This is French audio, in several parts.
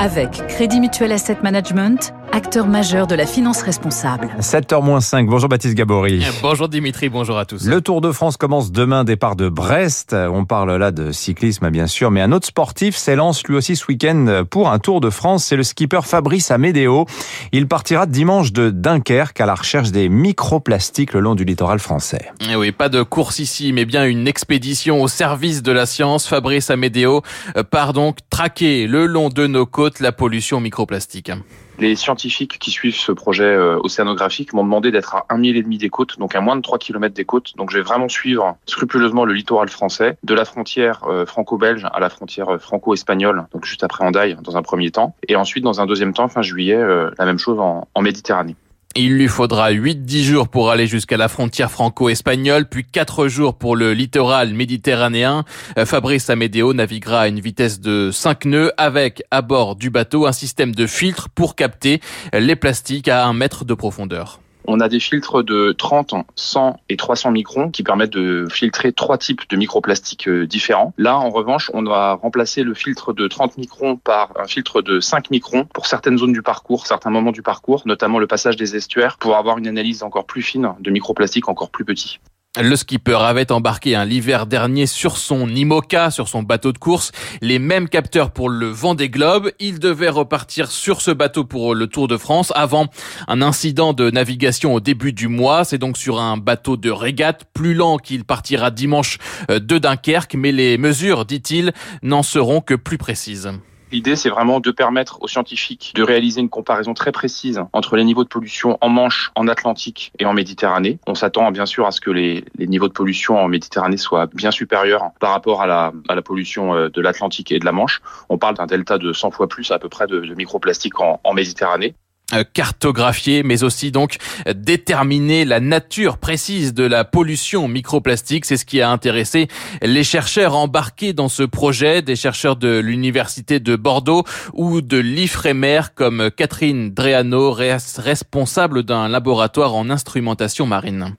Avec Crédit Mutuel Asset Management, acteur majeur de la finance responsable. 7h-5. Bonjour Baptiste Gabory. Bonjour Dimitri, bonjour à tous. Le Tour de France commence demain, départ de Brest. On parle là de cyclisme, bien sûr, mais un autre sportif s'élance lui aussi ce week-end pour un Tour de France. C'est le skipper Fabrice Amédéo. Il partira dimanche de Dunkerque à la recherche des microplastiques le long du littoral français. Et eh oui, pas de course ici, mais bien une expédition au service de la science. Fabrice Amédéo euh, part donc traquer le long de nos côtes la pollution microplastique. Les scientifiques qui suivent ce projet euh, océanographique m'ont demandé d'être à un mille et demi des côtes, donc à moins de 3 km des côtes. Donc je vais vraiment suivre scrupuleusement le littoral français, de la frontière euh, franco-belge à la frontière euh, franco-espagnole, donc juste après Andaille dans un premier temps, et ensuite dans un deuxième temps, fin juillet, la même chose en Méditerranée. Il lui faudra 8-10 jours pour aller jusqu'à la frontière franco-espagnole, puis 4 jours pour le littoral méditerranéen. Euh, Fabrice Amédéo naviguera à une vitesse de 5 nœuds avec, à bord du bateau, un système de filtre pour capter les plastiques à 1 mètre de profondeur. On a des filtres de 30, 100 et 300 microns qui permettent de filtrer trois types de microplastiques euh, différents. Là, en revanche, on va remplacer le filtre de 30 microns par un filtre de 5 microns pour certaines zones du parcours, certains moments du parcours, notamment le passage des estuaires, pour avoir une analyse encore plus fine de microplastiques encore plus petits. Le skipper avait embarqué un l'hiver dernier sur son IMOCA, sur son bateau de course, les mêmes capteurs pour le vent des globes. Il devait repartir sur ce bateau pour le Tour de France avant un incident de navigation au début du mois. C'est donc sur un bateau de régate plus lent qu'il partira dimanche euh, de Dunkerque, mais les mesures, dit-il, n'en seront que plus précises. L'idée, c'est vraiment de permettre aux scientifiques de réaliser une comparaison très précise entre les niveaux de pollution en Manche, en Atlantique et en Méditerranée. On s'attend bien sûr à ce que les, niveaux de pollution en Méditerranée soient bien supérieurs par rapport à la, pollution euh, de l'Atlantique et de la Manche. On parle d'un delta de 100 fois plus à peu près de, de microplastiques en Méditerranée. Euh, cartographier, mais aussi donc déterminer la nature précise de la pollution microplastique. C'est ce qui a intéressé les chercheurs embarqués dans ce projet, des chercheurs de l'université de Bordeaux ou de l'IFREMER comme Catherine Dreano, responsable d'un laboratoire en instrumentation marine.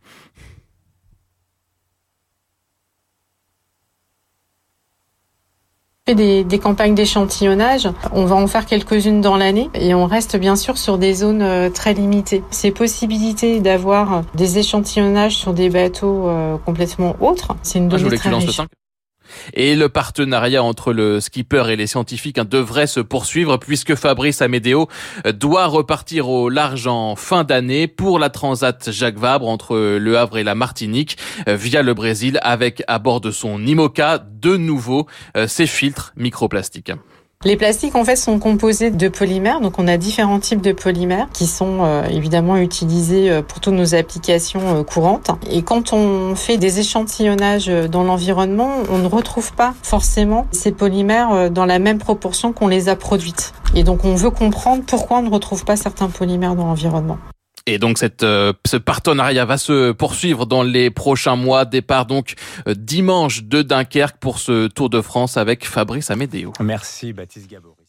Des, des, campagnes d'échantillonnage. On va en faire quelques-unes dans l'année et on reste bien sûr sur des zones euh, très limitées. Ces possibilités d'avoir des échantillonnages sur des bateaux euh, complètement autres, c'est une donnée très riche. Et le partenariat entre le skipper et les scientifiques hein, devrait se poursuivre puisque Fabrice Amédéo euh, doit repartir au large en fin d'année pour la Transat Jacques Vabre entre Le Havre et la Martinique euh, via le Brésil avec à bord de son IMOCA de nouveau euh, ses filtres microplastiques. Les plastiques en fait sont composés de polymères, donc on a différents types de polymères qui sont euh, évidemment utilisés euh, pour toutes nos applications euh, courantes. Et quand on fait des échantillonnages dans l'environnement, on ne retrouve pas forcément ces polymères dans la même proportion qu'on les a produites. Et donc on veut comprendre pourquoi on ne retrouve pas certains polymères dans l'environnement. Et donc cette, euh, ce partenariat va se poursuivre dans les prochains mois. Départ donc euh, dimanche de Dunkerque pour ce Tour de France avec Fabrice Amédéo. Merci Baptiste Gabory.